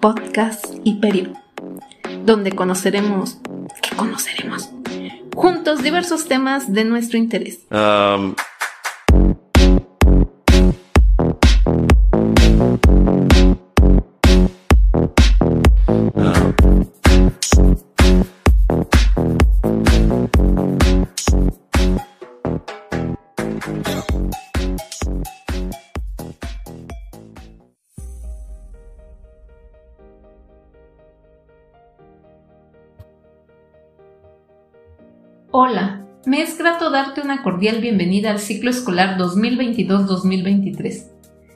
podcast y donde conoceremos, ¿qué conoceremos? Juntos diversos temas de nuestro interés. Um, me es grato darte una cordial bienvenida al ciclo escolar 2022-2023.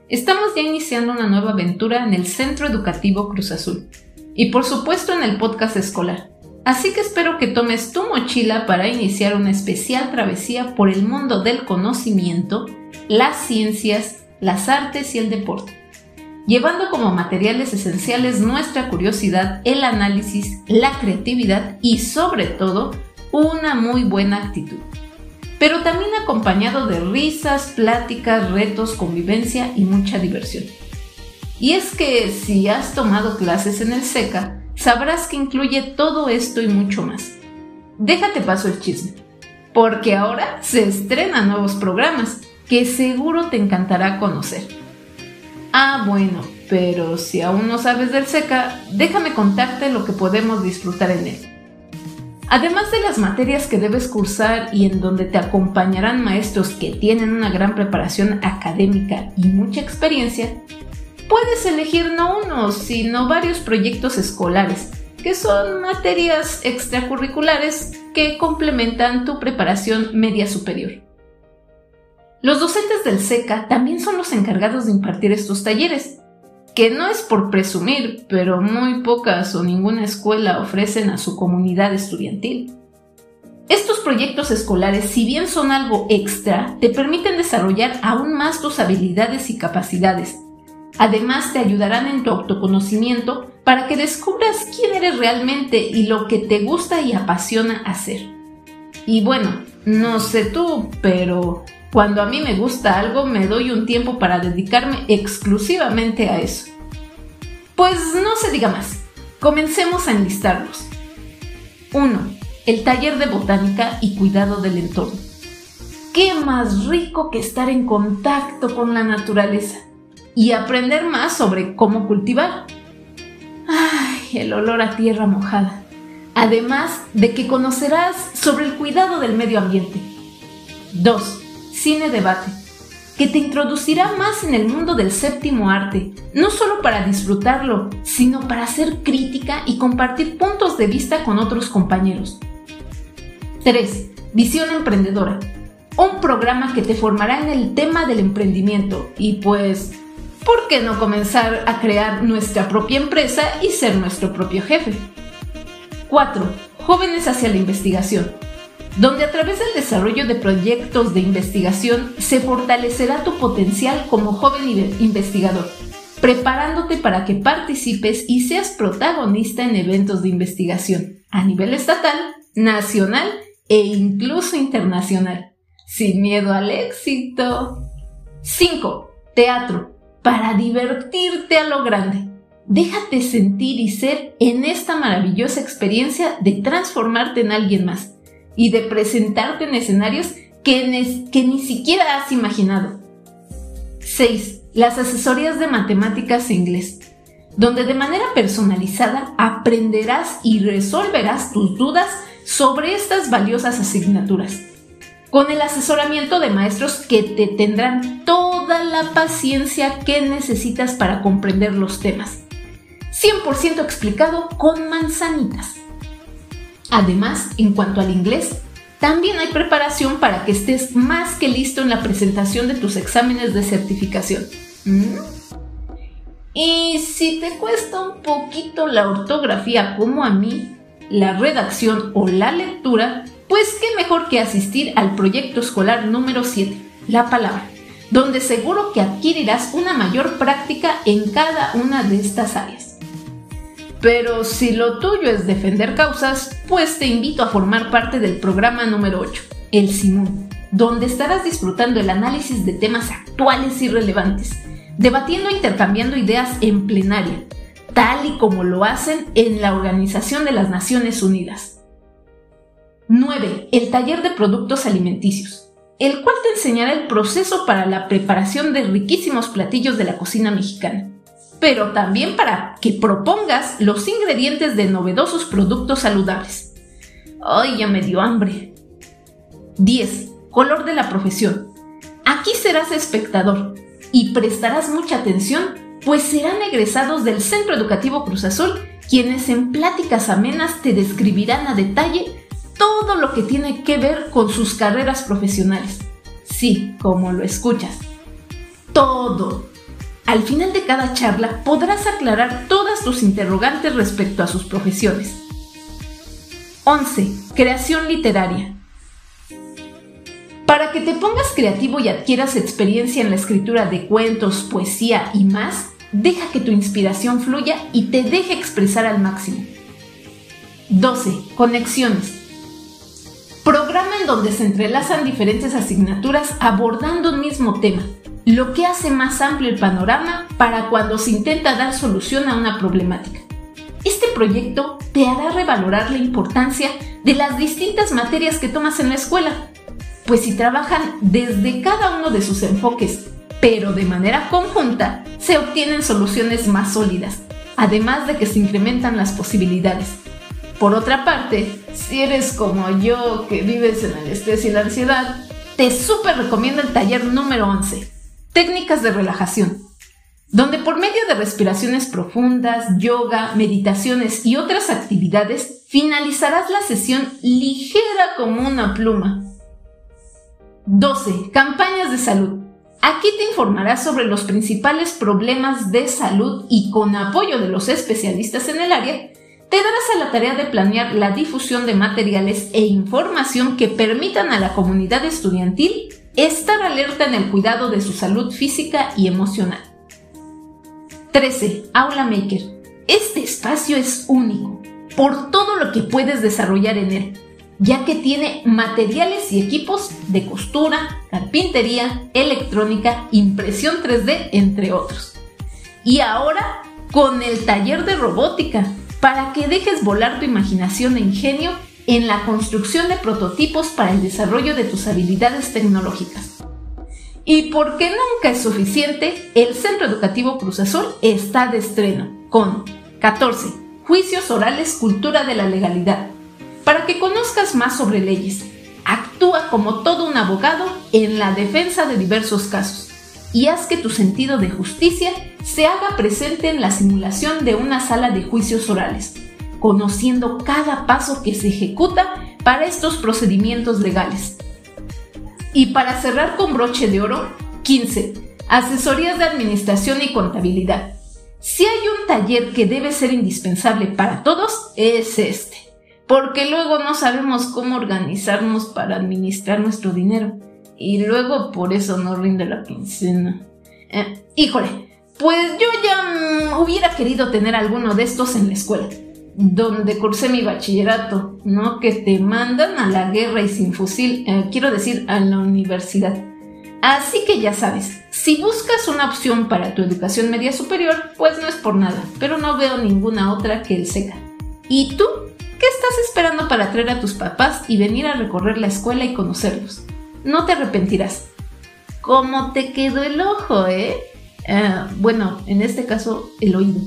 Estamos ya iniciando una nueva aventura en el Centro Educativo Cruz Azul y por supuesto en el podcast escolar. Así que espero que tomes tu mochila para iniciar una especial travesía por el mundo del conocimiento, las ciencias, las artes y el deporte, llevando como materiales esenciales nuestra curiosidad, el análisis, la creatividad y sobre todo una muy buena actitud, pero también acompañado de risas, pláticas, retos, convivencia y mucha diversión. Y es que si has tomado clases en el SECA, sabrás que incluye todo esto y mucho más. Déjate paso el chisme, porque ahora se estrenan nuevos programas que seguro te encantará conocer. Ah, bueno, pero si aún no sabes del SECA, déjame contarte lo que podemos disfrutar en él. Además de las materias que debes cursar y en donde te acompañarán maestros que tienen una gran preparación académica y mucha experiencia, puedes elegir no uno, sino varios proyectos escolares, que son materias extracurriculares que complementan tu preparación media superior. Los docentes del SECA también son los encargados de impartir estos talleres, que no es por presumir, pero muy pocas o ninguna escuela ofrecen a su comunidad estudiantil. Estos proyectos escolares, si bien son algo extra, te permiten desarrollar aún más tus habilidades y capacidades. Además, te ayudarán en tu autoconocimiento para que descubras quién eres realmente y lo que te gusta y apasiona hacer. Y bueno, no sé tú, pero cuando a mí me gusta algo, me doy un tiempo para dedicarme exclusivamente a eso. Pues no se diga más. Comencemos a enlistarlos. 1. El taller de botánica y cuidado del entorno. ¿Qué más rico que estar en contacto con la naturaleza y aprender más sobre cómo cultivar? Ay, el olor a tierra mojada. Además de que conocerás sobre el cuidado del medio ambiente. 2 Cine Debate, que te introducirá más en el mundo del séptimo arte, no solo para disfrutarlo, sino para hacer crítica y compartir puntos de vista con otros compañeros. 3. Visión Emprendedora, un programa que te formará en el tema del emprendimiento y pues, ¿por qué no comenzar a crear nuestra propia empresa y ser nuestro propio jefe? 4. Jóvenes hacia la investigación donde a través del desarrollo de proyectos de investigación se fortalecerá tu potencial como joven investigador, preparándote para que participes y seas protagonista en eventos de investigación a nivel estatal, nacional e incluso internacional, sin miedo al éxito. 5. Teatro, para divertirte a lo grande. Déjate sentir y ser en esta maravillosa experiencia de transformarte en alguien más y de presentarte en escenarios que, ni siquiera has imaginado. 6. Las asesorías de matemáticas e inglés, donde de manera personalizada aprenderás y resolverás tus dudas sobre estas valiosas asignaturas, con el asesoramiento de maestros que te tendrán toda la paciencia que necesitas para comprender los temas. 100% explicado con manzanitas. Además, en cuanto al inglés, también hay preparación para que estés más que listo en la presentación de tus exámenes de certificación. ¿Mm? Y si te cuesta un poquito la ortografía como a mí, la redacción o la lectura, pues qué mejor que asistir al proyecto escolar número 7, la palabra, donde seguro que adquirirás una mayor práctica en cada una de estas áreas. Pero si lo tuyo es defender causas, pues te invito a formar parte del programa número 8, el Simón, donde estarás disfrutando el análisis de temas actuales y relevantes, debatiendo e intercambiando ideas en plenaria, tal y como lo hacen en la Organización de las Naciones Unidas. 9. El taller de productos alimenticios, el cual te enseñará el proceso para la preparación de riquísimos platillos de la cocina mexicana pero también para que propongas los ingredientes de novedosos productos saludables. Ay, ya me dio hambre. 10. Color de la profesión. Aquí serás espectador y prestarás mucha atención, pues serán egresados del Centro Educativo Cruz Azul quienes en pláticas amenas te describirán a detalle todo lo que tiene que ver con sus carreras profesionales. Sí, como lo escuchas. Todo al final de cada charla podrás aclarar todas tus interrogantes respecto a sus profesiones. 11. Creación literaria. Para que te pongas creativo y adquieras experiencia en la escritura de cuentos, poesía y más, deja que tu inspiración fluya y te deje expresar al máximo. 12. Conexiones. Programa en donde se entrelazan diferentes asignaturas abordando un mismo tema lo que hace más amplio el panorama para cuando se intenta dar solución a una problemática. Este proyecto te hará revalorar la importancia de las distintas materias que tomas en la escuela, pues si trabajan desde cada uno de sus enfoques, pero de manera conjunta, se obtienen soluciones más sólidas, además de que se incrementan las posibilidades. Por otra parte, si eres como yo que vives en el estrés y la ansiedad, te súper recomiendo el taller número 11 Técnicas de relajación, donde por medio de respiraciones profundas, yoga, meditaciones y otras actividades, finalizarás la sesión ligera como una pluma. 12. Campañas de salud. Aquí te informarás sobre los principales problemas de salud y con apoyo de los especialistas en el área, te darás a la tarea de planear la difusión de materiales e información que permitan a la comunidad estudiantil estar alerta en el cuidado de su salud física y emocional. 13. Aula Maker. Este espacio es único por todo lo que puedes desarrollar en él, ya que tiene materiales y equipos de costura, carpintería, electrónica, impresión 3D, entre otros. Y ahora con el taller de robótica, para que dejes volar tu imaginación e ingenio en la construcción de prototipos para el desarrollo de tus habilidades tecnológicas. Y porque nunca es suficiente, el Centro Educativo Cruz Azul está de estreno con 14. Juicios orales Cultura de la Legalidad. Para que conozcas más sobre leyes, actúa como todo un abogado en la defensa de diversos casos y haz que tu sentido de justicia se haga presente en la simulación de una sala de juicios orales conociendo cada paso que se ejecuta para estos procedimientos legales. Y para cerrar con broche de oro, 15. Asesorías de Administración y Contabilidad. Si hay un taller que debe ser indispensable para todos, es este, porque luego no sabemos cómo organizarnos para administrar nuestro dinero y luego por eso no rinde la quincena. Eh, híjole, pues yo ya mm, hubiera querido tener alguno de estos en la escuela donde cursé mi bachillerato, ¿no? Que te mandan a la guerra y sin fusil, eh, quiero decir, a la universidad. Así que ya sabes, si buscas una opción para tu educación media superior, pues no es por nada, pero no veo ninguna otra que el SECA. ¿Y tú? ¿Qué estás esperando para traer a tus papás y venir a recorrer la escuela y conocerlos? No te arrepentirás. ¿Cómo te quedó el ojo, eh? eh bueno, en este caso, el oído.